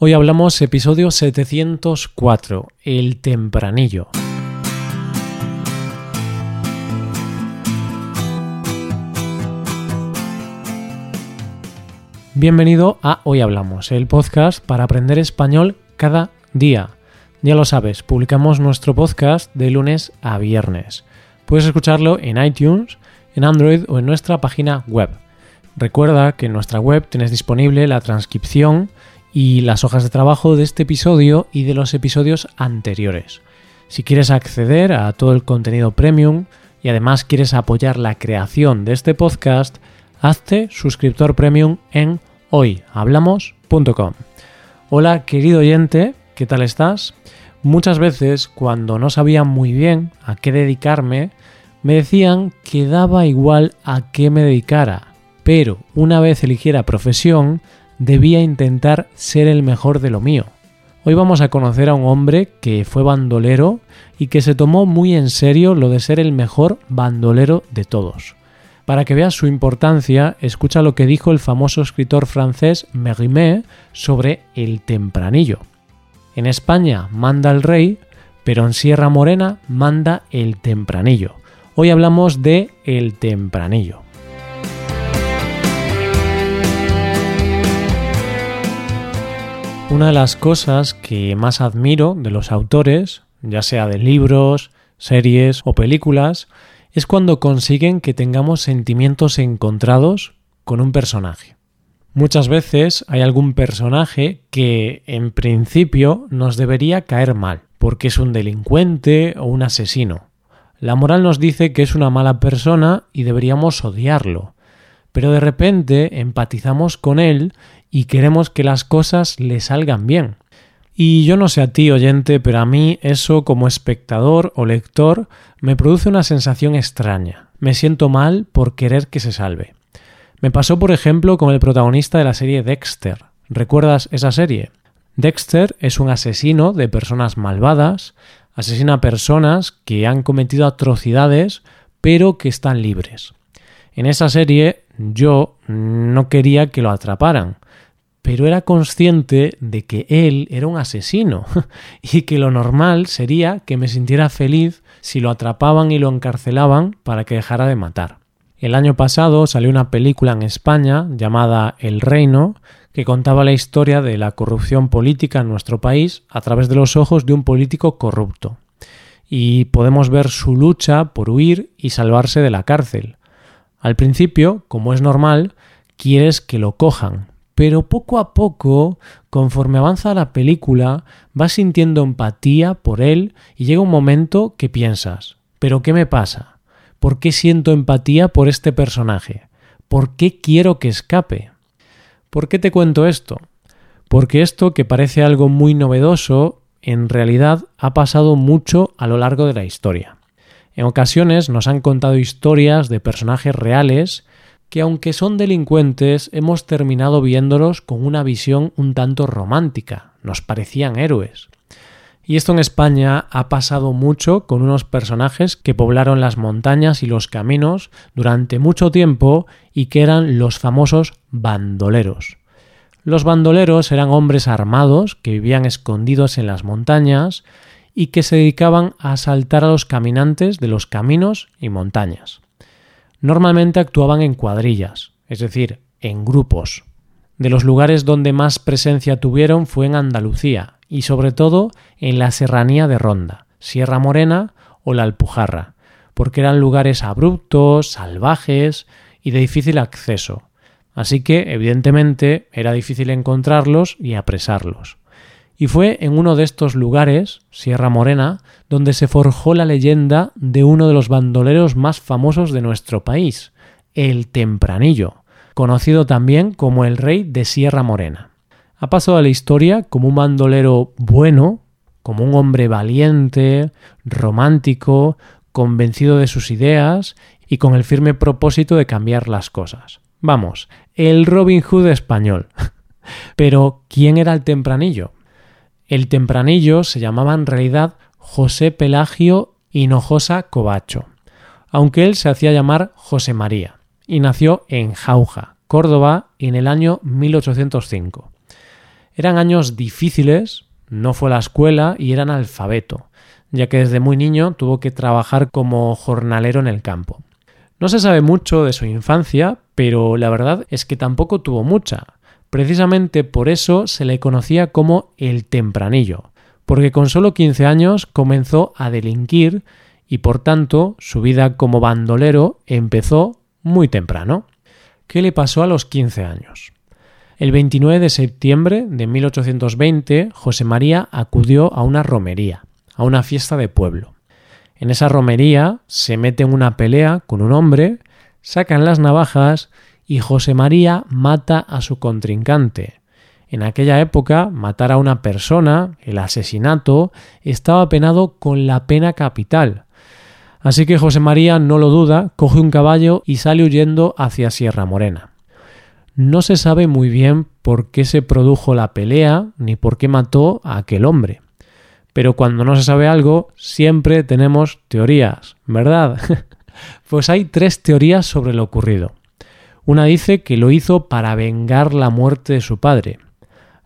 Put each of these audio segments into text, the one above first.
Hoy hablamos episodio 704, El tempranillo. Bienvenido a Hoy Hablamos, el podcast para aprender español cada día. Ya lo sabes, publicamos nuestro podcast de lunes a viernes. Puedes escucharlo en iTunes, en Android o en nuestra página web. Recuerda que en nuestra web tienes disponible la transcripción y las hojas de trabajo de este episodio y de los episodios anteriores. Si quieres acceder a todo el contenido premium y además quieres apoyar la creación de este podcast, hazte suscriptor premium en hoyhablamos.com. Hola querido oyente, ¿qué tal estás? Muchas veces cuando no sabía muy bien a qué dedicarme, me decían que daba igual a qué me dedicara, pero una vez eligiera profesión, debía intentar ser el mejor de lo mío. Hoy vamos a conocer a un hombre que fue bandolero y que se tomó muy en serio lo de ser el mejor bandolero de todos. Para que veas su importancia, escucha lo que dijo el famoso escritor francés Mérimée sobre el tempranillo. En España manda el rey, pero en Sierra Morena manda el tempranillo. Hoy hablamos de el tempranillo. Una de las cosas que más admiro de los autores, ya sea de libros, series o películas, es cuando consiguen que tengamos sentimientos encontrados con un personaje. Muchas veces hay algún personaje que en principio nos debería caer mal, porque es un delincuente o un asesino. La moral nos dice que es una mala persona y deberíamos odiarlo, pero de repente empatizamos con él y queremos que las cosas le salgan bien. Y yo no sé a ti, oyente, pero a mí eso como espectador o lector me produce una sensación extraña. Me siento mal por querer que se salve. Me pasó, por ejemplo, con el protagonista de la serie Dexter. ¿Recuerdas esa serie? Dexter es un asesino de personas malvadas, asesina a personas que han cometido atrocidades pero que están libres. En esa serie yo no quería que lo atraparan, pero era consciente de que él era un asesino y que lo normal sería que me sintiera feliz si lo atrapaban y lo encarcelaban para que dejara de matar. El año pasado salió una película en España llamada El Reino que contaba la historia de la corrupción política en nuestro país a través de los ojos de un político corrupto. Y podemos ver su lucha por huir y salvarse de la cárcel. Al principio, como es normal, quieres que lo cojan, pero poco a poco, conforme avanza la película, vas sintiendo empatía por él y llega un momento que piensas, ¿pero qué me pasa? ¿Por qué siento empatía por este personaje? ¿Por qué quiero que escape? ¿Por qué te cuento esto? Porque esto, que parece algo muy novedoso, en realidad ha pasado mucho a lo largo de la historia. En ocasiones nos han contado historias de personajes reales que aunque son delincuentes hemos terminado viéndolos con una visión un tanto romántica, nos parecían héroes. Y esto en España ha pasado mucho con unos personajes que poblaron las montañas y los caminos durante mucho tiempo y que eran los famosos bandoleros. Los bandoleros eran hombres armados que vivían escondidos en las montañas y que se dedicaban a asaltar a los caminantes de los caminos y montañas. Normalmente actuaban en cuadrillas, es decir, en grupos. De los lugares donde más presencia tuvieron fue en Andalucía y sobre todo en la serranía de Ronda, Sierra Morena o la Alpujarra, porque eran lugares abruptos, salvajes y de difícil acceso. Así que, evidentemente, era difícil encontrarlos y apresarlos. Y fue en uno de estos lugares, Sierra Morena, donde se forjó la leyenda de uno de los bandoleros más famosos de nuestro país, el Tempranillo, conocido también como el rey de Sierra Morena. Ha pasado a la historia como un bandolero bueno, como un hombre valiente, romántico, convencido de sus ideas y con el firme propósito de cambiar las cosas. Vamos, el Robin Hood español. Pero, ¿quién era el Tempranillo? El tempranillo se llamaba en realidad José Pelagio Hinojosa Covacho, aunque él se hacía llamar José María, y nació en Jauja, Córdoba, en el año 1805. Eran años difíciles, no fue a la escuela y era analfabeto, ya que desde muy niño tuvo que trabajar como jornalero en el campo. No se sabe mucho de su infancia, pero la verdad es que tampoco tuvo mucha. Precisamente por eso se le conocía como el tempranillo, porque con solo 15 años comenzó a delinquir y por tanto su vida como bandolero empezó muy temprano. ¿Qué le pasó a los 15 años? El 29 de septiembre de 1820, José María acudió a una romería, a una fiesta de pueblo. En esa romería se mete en una pelea con un hombre, sacan las navajas y José María mata a su contrincante. En aquella época, matar a una persona, el asesinato, estaba penado con la pena capital. Así que José María no lo duda, coge un caballo y sale huyendo hacia Sierra Morena. No se sabe muy bien por qué se produjo la pelea ni por qué mató a aquel hombre. Pero cuando no se sabe algo, siempre tenemos teorías, ¿verdad? pues hay tres teorías sobre lo ocurrido. Una dice que lo hizo para vengar la muerte de su padre.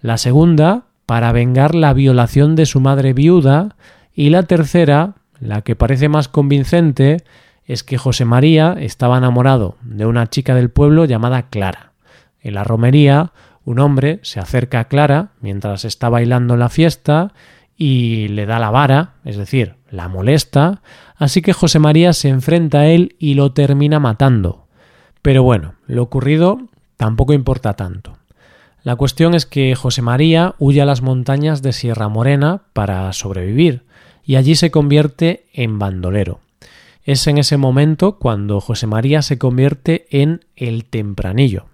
La segunda, para vengar la violación de su madre viuda. Y la tercera, la que parece más convincente, es que José María estaba enamorado de una chica del pueblo llamada Clara. En la romería, un hombre se acerca a Clara mientras está bailando en la fiesta y le da la vara, es decir, la molesta, así que José María se enfrenta a él y lo termina matando. Pero bueno, lo ocurrido tampoco importa tanto. La cuestión es que José María huye a las montañas de Sierra Morena para sobrevivir y allí se convierte en bandolero. Es en ese momento cuando José María se convierte en el tempranillo.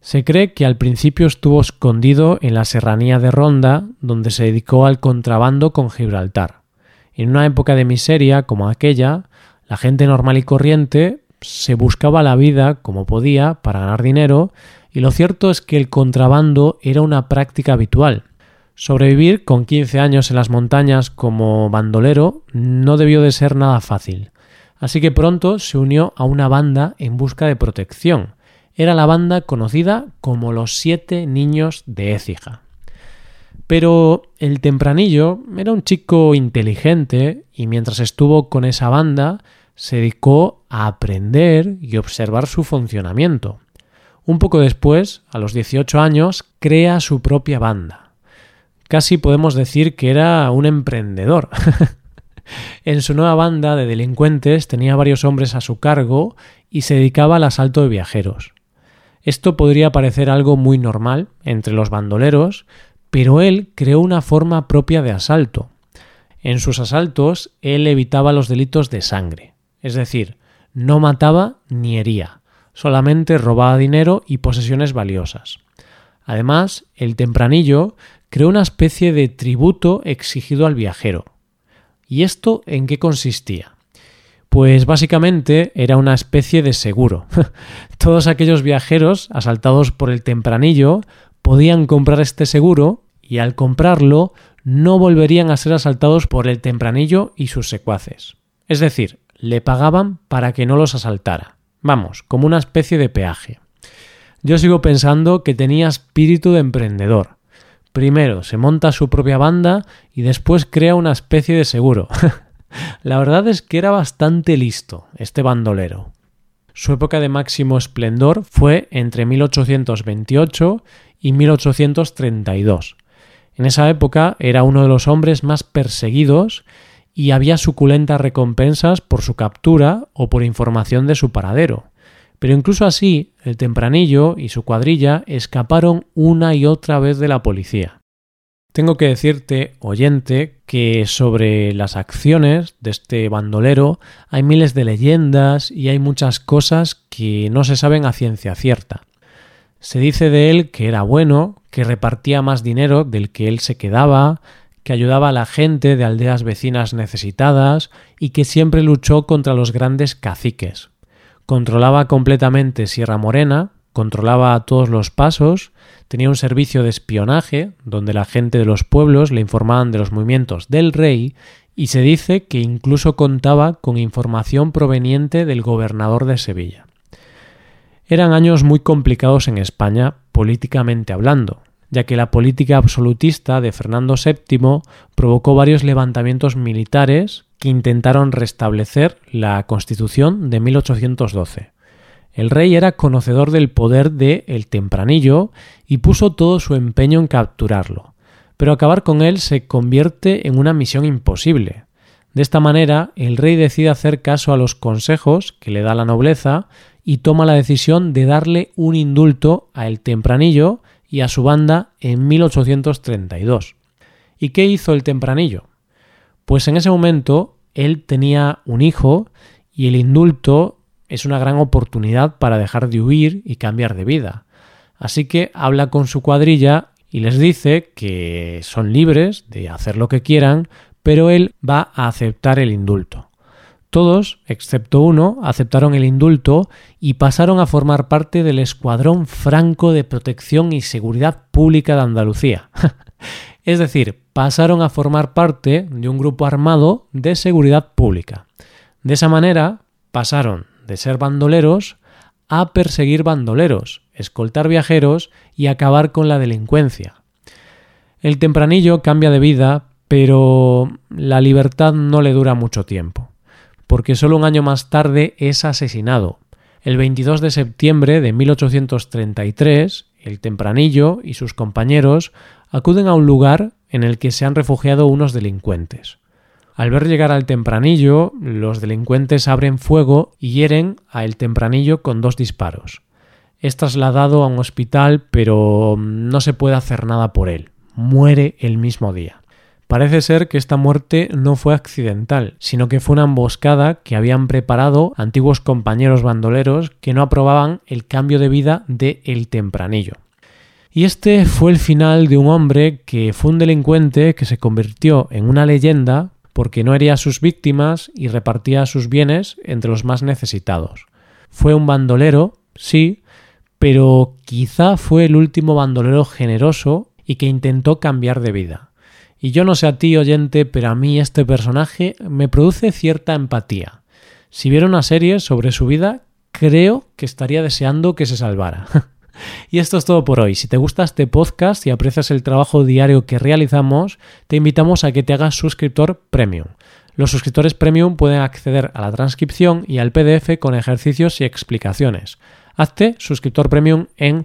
Se cree que al principio estuvo escondido en la serranía de Ronda, donde se dedicó al contrabando con Gibraltar. En una época de miseria como aquella, la gente normal y corriente se buscaba la vida como podía para ganar dinero y lo cierto es que el contrabando era una práctica habitual. Sobrevivir con 15 años en las montañas como bandolero no debió de ser nada fácil, así que pronto se unió a una banda en busca de protección. Era la banda conocida como los Siete Niños de Écija. Pero el tempranillo era un chico inteligente y mientras estuvo con esa banda se dedicó a aprender y observar su funcionamiento. Un poco después, a los 18 años, crea su propia banda. Casi podemos decir que era un emprendedor. en su nueva banda de delincuentes tenía varios hombres a su cargo y se dedicaba al asalto de viajeros. Esto podría parecer algo muy normal entre los bandoleros, pero él creó una forma propia de asalto. En sus asaltos él evitaba los delitos de sangre. Es decir, no mataba ni hería, solamente robaba dinero y posesiones valiosas. Además, el tempranillo creó una especie de tributo exigido al viajero. ¿Y esto en qué consistía? Pues básicamente era una especie de seguro. Todos aquellos viajeros asaltados por el tempranillo podían comprar este seguro y al comprarlo no volverían a ser asaltados por el tempranillo y sus secuaces. Es decir, le pagaban para que no los asaltara. Vamos, como una especie de peaje. Yo sigo pensando que tenía espíritu de emprendedor. Primero se monta su propia banda y después crea una especie de seguro. La verdad es que era bastante listo, este bandolero. Su época de máximo esplendor fue entre 1828 y 1832. En esa época era uno de los hombres más perseguidos y había suculentas recompensas por su captura o por información de su paradero. Pero incluso así, el tempranillo y su cuadrilla escaparon una y otra vez de la policía. Tengo que decirte, oyente, que sobre las acciones de este bandolero hay miles de leyendas y hay muchas cosas que no se saben a ciencia cierta. Se dice de él que era bueno, que repartía más dinero del que él se quedaba, que ayudaba a la gente de aldeas vecinas necesitadas y que siempre luchó contra los grandes caciques. Controlaba completamente Sierra Morena, controlaba todos los pasos, tenía un servicio de espionaje donde la gente de los pueblos le informaban de los movimientos del rey y se dice que incluso contaba con información proveniente del gobernador de Sevilla. Eran años muy complicados en España políticamente hablando, ya que la política absolutista de Fernando VII provocó varios levantamientos militares que intentaron restablecer la Constitución de 1812. El rey era conocedor del poder de El Tempranillo y puso todo su empeño en capturarlo, pero acabar con él se convierte en una misión imposible. De esta manera, el rey decide hacer caso a los consejos que le da la nobleza y toma la decisión de darle un indulto a El Tempranillo y a su banda en 1832. ¿Y qué hizo el Tempranillo? Pues en ese momento él tenía un hijo y el indulto es una gran oportunidad para dejar de huir y cambiar de vida. Así que habla con su cuadrilla y les dice que son libres de hacer lo que quieran, pero él va a aceptar el indulto. Todos, excepto uno, aceptaron el indulto y pasaron a formar parte del Escuadrón Franco de Protección y Seguridad Pública de Andalucía. es decir, pasaron a formar parte de un grupo armado de seguridad pública. De esa manera, pasaron de ser bandoleros a perseguir bandoleros, escoltar viajeros y acabar con la delincuencia. El tempranillo cambia de vida, pero la libertad no le dura mucho tiempo, porque solo un año más tarde es asesinado. El 22 de septiembre de 1833, el tempranillo y sus compañeros acuden a un lugar en el que se han refugiado unos delincuentes. Al ver llegar al tempranillo, los delincuentes abren fuego y hieren a el tempranillo con dos disparos. Es trasladado a un hospital, pero no se puede hacer nada por él. Muere el mismo día. Parece ser que esta muerte no fue accidental, sino que fue una emboscada que habían preparado antiguos compañeros bandoleros que no aprobaban el cambio de vida de El Tempranillo. Y este fue el final de un hombre que fue un delincuente que se convirtió en una leyenda porque no hería a sus víctimas y repartía sus bienes entre los más necesitados. Fue un bandolero, sí, pero quizá fue el último bandolero generoso y que intentó cambiar de vida. Y yo no sé a ti, oyente, pero a mí este personaje me produce cierta empatía. Si viera una serie sobre su vida, creo que estaría deseando que se salvara. Y esto es todo por hoy. Si te gusta este podcast y aprecias el trabajo diario que realizamos, te invitamos a que te hagas suscriptor premium. Los suscriptores premium pueden acceder a la transcripción y al PDF con ejercicios y explicaciones. Hazte suscriptor premium en